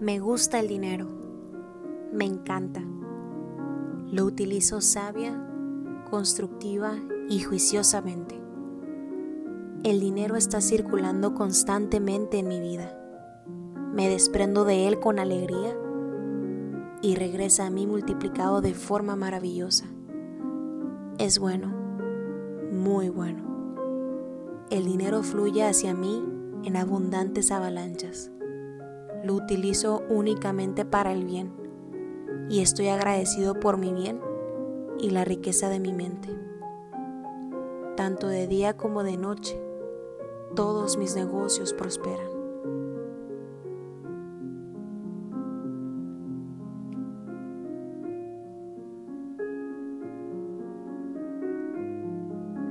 Me gusta el dinero. Me encanta. Lo utilizo sabia, constructiva y juiciosamente. El dinero está circulando constantemente en mi vida. Me desprendo de él con alegría y regresa a mí multiplicado de forma maravillosa. Es bueno, muy bueno. El dinero fluye hacia mí en abundantes avalanchas lo utilizo únicamente para el bien y estoy agradecido por mi bien y la riqueza de mi mente. Tanto de día como de noche, todos mis negocios prosperan.